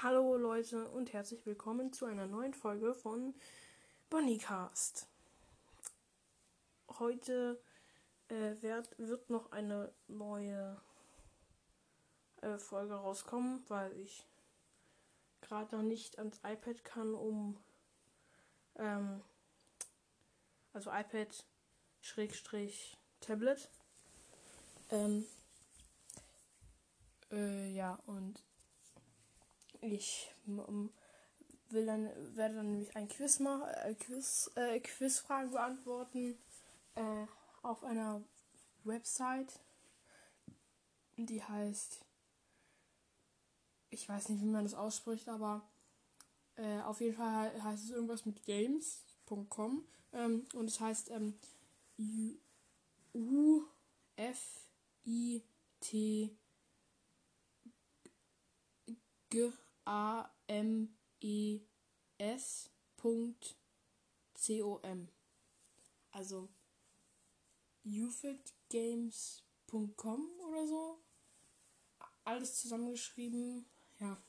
Hallo Leute und herzlich willkommen zu einer neuen Folge von Bonnycast. Heute äh, wird, wird noch eine neue äh, Folge rauskommen, weil ich gerade noch nicht ans iPad kann, um ähm, also iPad Schrägstrich Tablet. Ähm, äh, ja, und ich will dann, werde dann nämlich ein Quiz machen, äh, Quiz, äh, Quizfragen beantworten äh, auf einer Website, die heißt, ich weiß nicht, wie man das ausspricht, aber äh, auf jeden Fall heißt es irgendwas mit games.com ähm, und es heißt ähm, U, F I T G A M E S. C O M. Also ufitgames.com oder so. Alles zusammengeschrieben. Ja.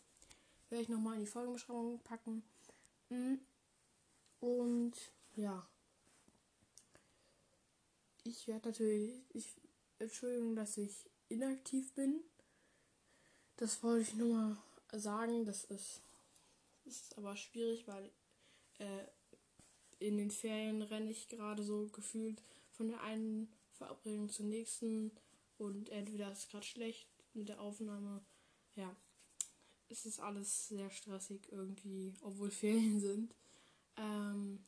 Werde ich nochmal in die Folgenbeschreibung packen. Mhm. Und ja. Ich werde natürlich. Ich, Entschuldigung, dass ich inaktiv bin. Das wollte ich nur mal sagen, das ist, ist aber schwierig, weil äh, in den Ferien renne ich gerade so gefühlt von der einen Verabredung zur nächsten und entweder ist es gerade schlecht mit der Aufnahme. Ja, es ist alles sehr stressig irgendwie, obwohl Ferien sind. Ähm,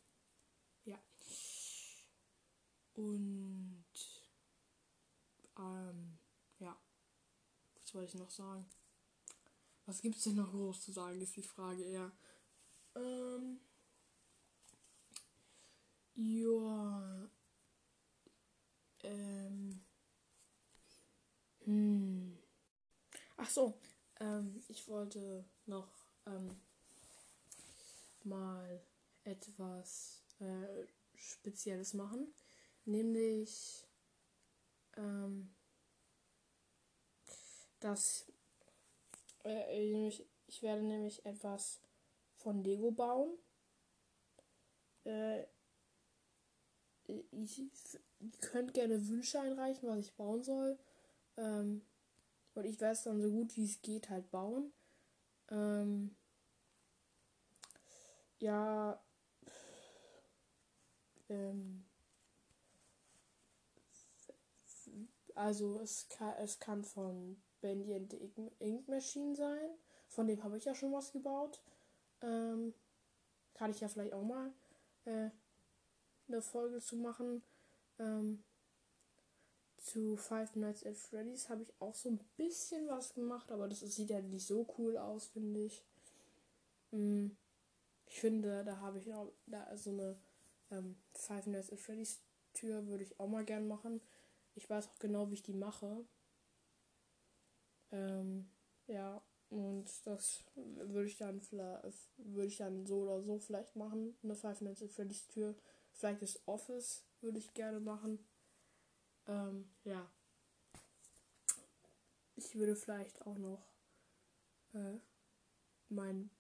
ja. Und ähm, ja, was wollte ich noch sagen? Was gibt es denn noch groß zu sagen, ist die Frage eher. Ähm. Ja. Ähm. Hm. Ach so. Ähm, ich wollte noch ähm, mal etwas äh, Spezielles machen. Nämlich ähm, dass ich werde nämlich etwas von Lego bauen. Äh, ich, ihr könnt gerne Wünsche einreichen, was ich bauen soll. Ähm, und ich werde es dann so gut wie es geht halt bauen. Ähm, ja. Ähm, also es kann, es kann von Bendy and the Ink Machine sein. Von dem habe ich ja schon was gebaut. Ähm, kann ich ja vielleicht auch mal äh, eine Folge zu machen. Ähm, zu Five Nights at Freddy's habe ich auch so ein bisschen was gemacht, aber das sieht ja nicht so cool aus, finde ich. Mhm. Ich finde, da habe ich auch da so eine ähm, Five Nights at Freddy's Tür würde ich auch mal gern machen. Ich weiß auch genau, wie ich die mache. Ähm, ja, und das würde ich dann würde ich dann so oder so vielleicht machen. Eine Five Nights at Freddy's Tür. Vielleicht das Office würde ich gerne machen. Ähm, ja. Ich würde vielleicht auch noch äh, meinen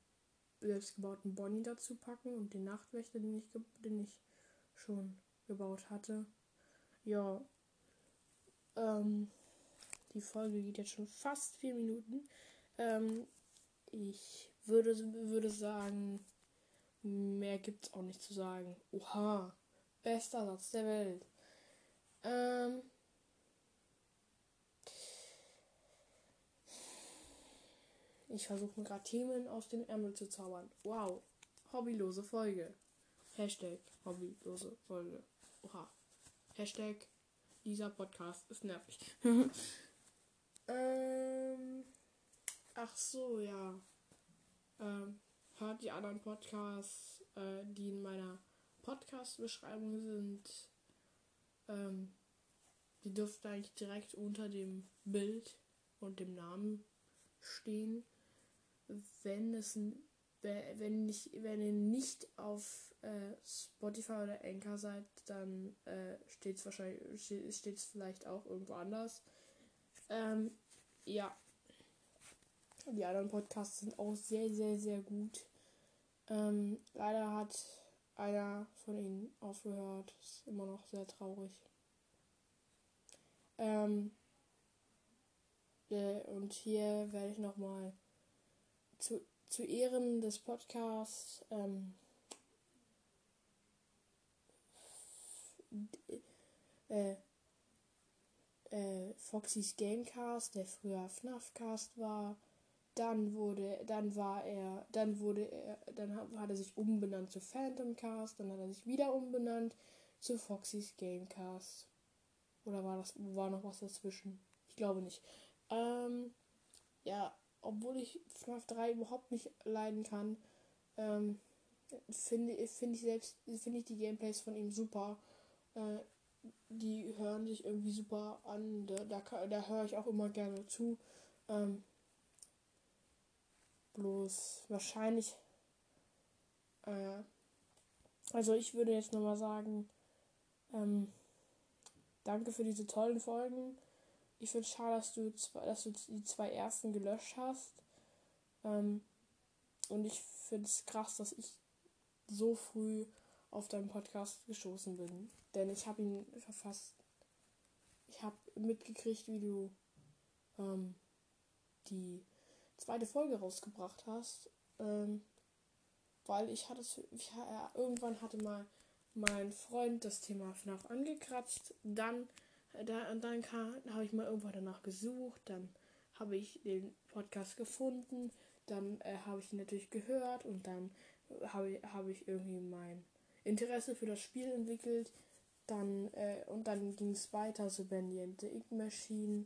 selbstgebauten Bonnie dazu packen und den Nachtwächter, den ich, den ich schon gebaut hatte. Ja. Ähm, die Folge geht jetzt schon fast vier Minuten. Ähm, ich würde, würde sagen, mehr gibt's auch nicht zu sagen. Oha, bester Satz der Welt. Ähm, ich versuche mir gerade Themen aus dem Ärmel zu zaubern. Wow, hobbylose Folge. Hashtag hobbylose Folge. Oha. Hashtag dieser Podcast ist nervig. Ähm, ach so, ja. Ähm, hört die anderen Podcasts, äh, die in meiner Podcast-Beschreibung sind. Ähm, die dürften eigentlich direkt unter dem Bild und dem Namen stehen. Wenn es wenn nicht, wenn ihr nicht auf äh, Spotify oder Anchor seid, dann äh, steht es wahrscheinlich steht es vielleicht auch irgendwo anders. Ähm, ja. Die anderen Podcasts sind auch sehr, sehr, sehr gut. Ähm, leider hat einer von ihnen aufgehört. Ist immer noch sehr traurig. Ähm, äh, und hier werde ich nochmal zu, zu Ehren des Podcasts ähm, äh, äh, Foxys Gamecast, der früher FNAFcast war. Dann wurde, dann war er, dann wurde er, dann hat er sich umbenannt zu Phantomcast, dann hat er sich wieder umbenannt zu Foxys Gamecast. Oder war das, war noch was dazwischen? Ich glaube nicht. Ähm, ja, obwohl ich FNAF 3 überhaupt nicht leiden kann, ähm, finde find ich selbst, finde ich die Gameplays von ihm super. Äh, die hören sich irgendwie super an. Da, da, da höre ich auch immer gerne zu. Ähm, bloß wahrscheinlich. Äh, also ich würde jetzt nochmal sagen, ähm, danke für diese tollen Folgen. Ich finde es schade, dass du, zwei, dass du die zwei ersten gelöscht hast. Ähm, und ich finde es krass, dass ich so früh auf deinen Podcast gestoßen bin. Denn ich habe ihn verfasst. Ich habe mitgekriegt, wie du ähm, die zweite Folge rausgebracht hast. Ähm, weil ich hatte ich, äh, irgendwann hatte mal mein Freund das Thema FNAF angekratzt. Dann, äh, da, dann habe ich mal irgendwann danach gesucht. Dann habe ich den Podcast gefunden. Dann äh, habe ich ihn natürlich gehört und dann äh, habe hab ich irgendwie mein Interesse für das Spiel entwickelt. Dann, äh, und dann ging es weiter, so Bendy the Ink Machine.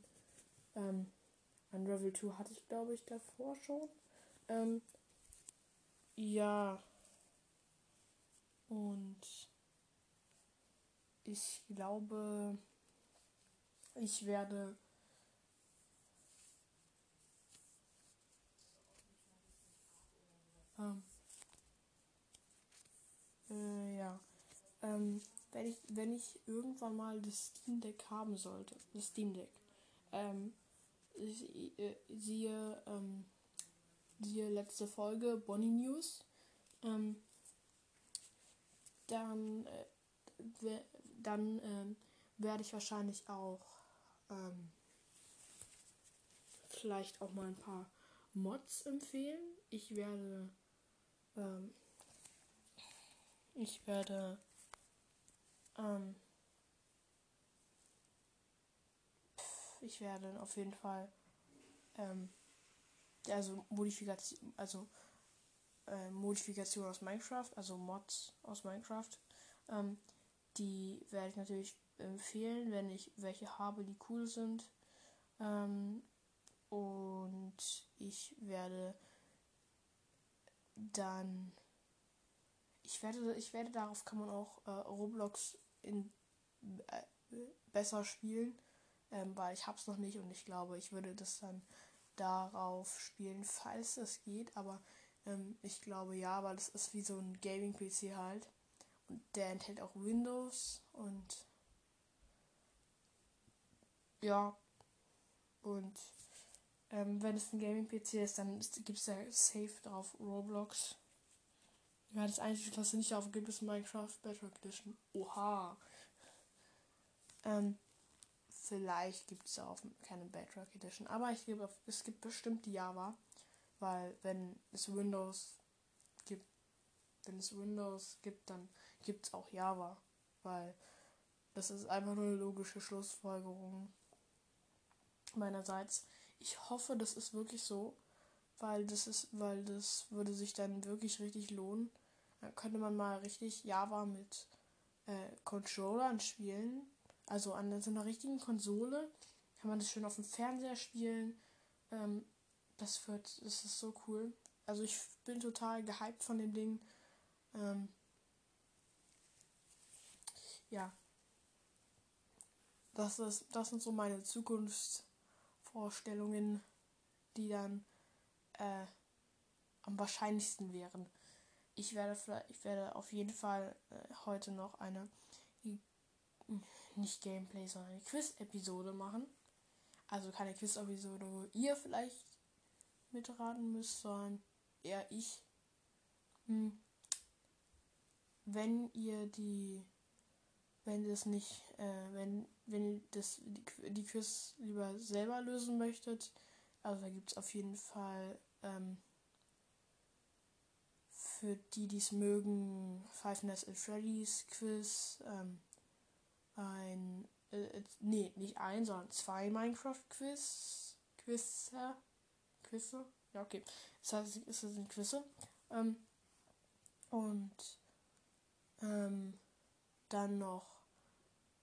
Ähm, Unravel 2 hatte ich, glaube ich, davor schon. Ähm, ja. Und ich glaube, ich werde ähm, äh, ja. Ähm, wenn ich, wenn ich irgendwann mal das Steam Deck haben sollte, das Steam Deck, ähm, äh, siehe, ähm, siehe letzte Folge Bonnie News, ähm, dann, äh, dann ähm, werde ich wahrscheinlich auch ähm, vielleicht auch mal ein paar Mods empfehlen. Ich werde ähm, ich werde ähm, ich werde auf jeden Fall ähm, also Modifikation, also äh, Modifikation aus Minecraft, also Mods aus Minecraft, ähm, die werde ich natürlich empfehlen, wenn ich welche habe, die cool sind. Ähm, und ich werde dann ich werde, ich werde darauf kann man auch äh, Roblox in, äh, besser spielen, ähm, weil ich hab's noch nicht und ich glaube, ich würde das dann darauf spielen, falls es geht. Aber ähm, ich glaube ja, weil es ist wie so ein Gaming-PC halt. Und der enthält auch Windows und ja. Und ähm, wenn es ein Gaming-PC ist, dann gibt es da safe drauf Roblox. Ja, das Einzige, was nicht auf gibt, ist Minecraft Bedrock Edition. Oha. Ähm, vielleicht gibt es auch keine Bedrock Edition. Aber ich gebe es gibt bestimmt die Java. Weil wenn es Windows gibt, wenn es Windows gibt, dann gibt es auch Java. Weil das ist einfach nur eine logische Schlussfolgerung meinerseits. Ich hoffe, das ist wirklich so, weil das ist, weil das würde sich dann wirklich richtig lohnen könnte man mal richtig Java mit äh, Controllern spielen. Also an so einer richtigen Konsole kann man das schön auf dem Fernseher spielen. Ähm, das wird, das ist so cool. Also ich bin total gehypt von dem Ding. Ähm, ja. Das, ist, das sind so meine Zukunftsvorstellungen, die dann äh, am wahrscheinlichsten wären ich werde ich werde auf jeden Fall äh, heute noch eine nicht Gameplay, sondern eine Quiz-Episode machen. Also keine Quiz-Episode, wo ihr vielleicht mitraten müsst, sondern eher ich. Hm. Wenn ihr die, wenn das nicht, äh, wenn, wenn ihr das, die, die Quiz lieber selber lösen möchtet, also da gibt es auf jeden Fall ähm, für die, die es mögen, Five Nights at Freddy's Quiz, ähm, ein, äh, äh, nee, nicht ein, sondern zwei Minecraft-Quiz, Quizze, Quizze, ja, okay, das heißt, es sind Quizze, ähm, und, ähm, dann noch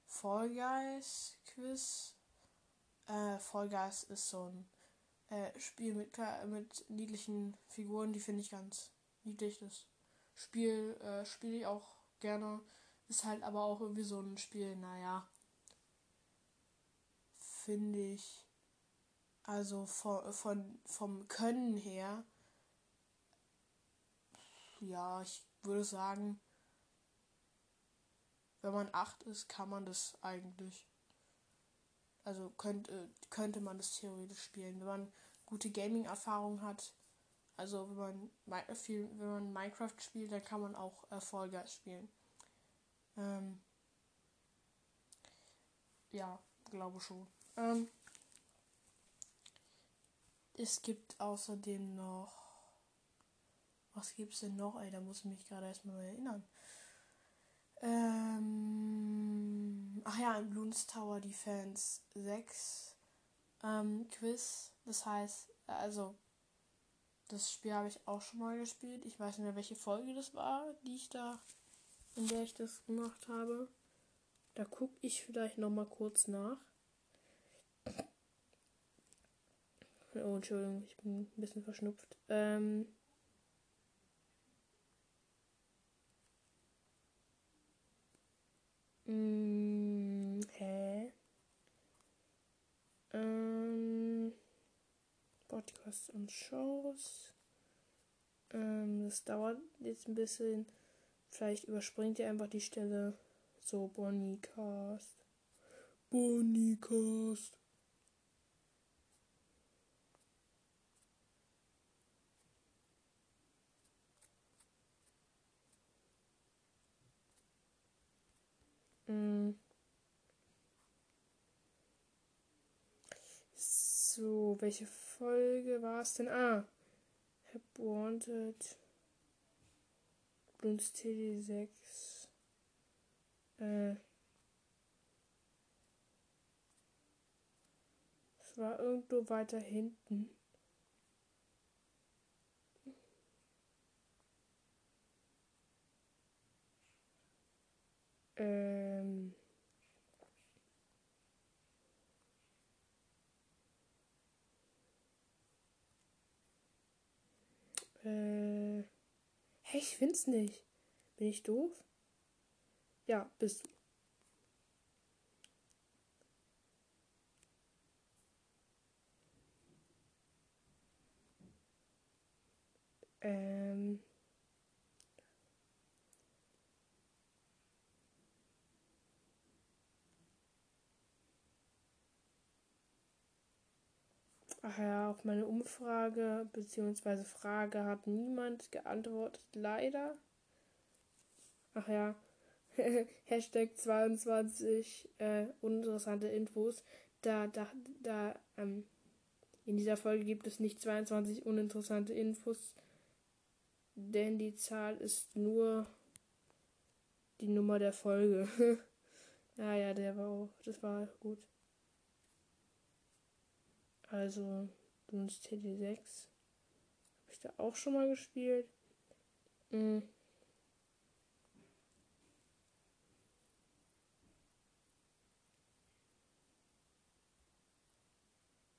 Fall Guys Quiz, äh, Fall Guys ist so ein äh, Spiel mit, mit niedlichen Figuren, die finde ich ganz niedlich. Das Spiel äh, spiele ich auch gerne. Ist halt aber auch irgendwie so ein Spiel, naja, finde ich, also von, von, vom Können her, ja, ich würde sagen, wenn man 8 ist, kann man das eigentlich. Also könnte, könnte man das theoretisch spielen. Wenn man gute Gaming-Erfahrung hat, also wenn man wenn man Minecraft spielt, dann kann man auch Erfolge spielen. Ähm, ja, glaube schon. Ähm, es gibt außerdem noch. Was gibt's denn noch? Ey, da muss ich mich gerade erstmal erinnern. Ähm, ach ja, in Bloons Tower Defense 6 ähm, Quiz. Das heißt, also das Spiel habe ich auch schon mal gespielt. Ich weiß nicht mehr, welche Folge das war, die ich da, in der ich das gemacht habe. Da gucke ich vielleicht noch mal kurz nach. Oh, Entschuldigung, ich bin ein bisschen verschnupft. Ähm. Mm, hä? Ähm. Podcasts und Shows. Ähm, das dauert jetzt ein bisschen. Vielleicht überspringt ihr einfach die Stelle. So, Bonnicast. Bonnicast. Mm. So, welche Folge war es denn? Ah, Hab Wanted. Bloons TD6. Äh. Es war irgendwo weiter hinten. Ähm. Äh. Hey, ich find's nicht. Bin ich doof? Ja, bist du. Ähm. Ach ja, auf meine Umfrage bzw. Frage hat niemand geantwortet, leider. Ach ja, Hashtag 22 äh, uninteressante Infos. Da, da, da, ähm, in dieser Folge gibt es nicht 22 uninteressante Infos, denn die Zahl ist nur die Nummer der Folge. ja, ja, der war auch, das war gut. Also, Dunst TD6. Habe ich da auch schon mal gespielt. Mhm.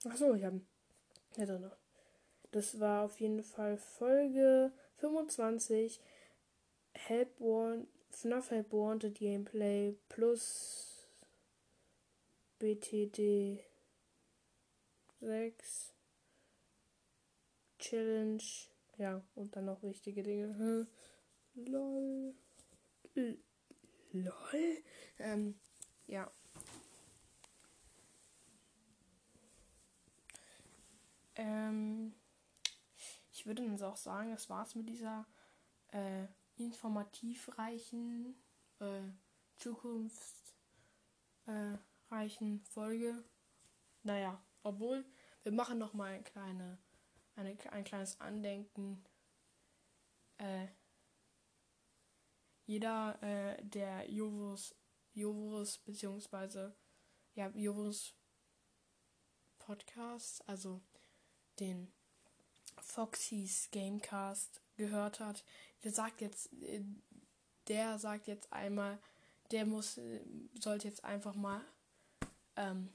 Achso, ich habe ja drin. Das war auf jeden Fall Folge 25. Help One, FNAF Help Wanted Gameplay plus BTD 6 Challenge. Ja, und dann noch wichtige Dinge. Lol. Lol. Ähm, ja. Ähm, ich würde dann auch sagen, das war's mit dieser äh, informativreichen, äh, zukunftsreichen Folge. Naja, obwohl, wir machen noch mal ein, kleine, eine, ein kleines Andenken. Äh, jeder, äh, der Jovus, Jovus beziehungsweise ja, Jovus Podcast, also den Foxys Gamecast gehört hat, der sagt jetzt, äh, der sagt jetzt einmal, der muss, äh, sollte jetzt einfach mal, ähm,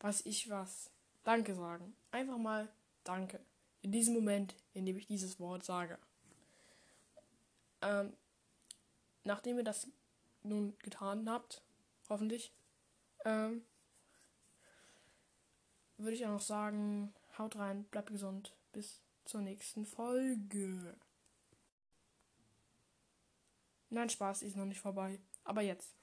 was ich was, Danke sagen. Einfach mal Danke. In diesem Moment, in dem ich dieses Wort sage. Ähm, nachdem ihr das nun getan habt, hoffentlich, ähm, würde ich auch noch sagen, haut rein, bleibt gesund, bis zur nächsten Folge. Nein, Spaß, ist noch nicht vorbei. Aber jetzt.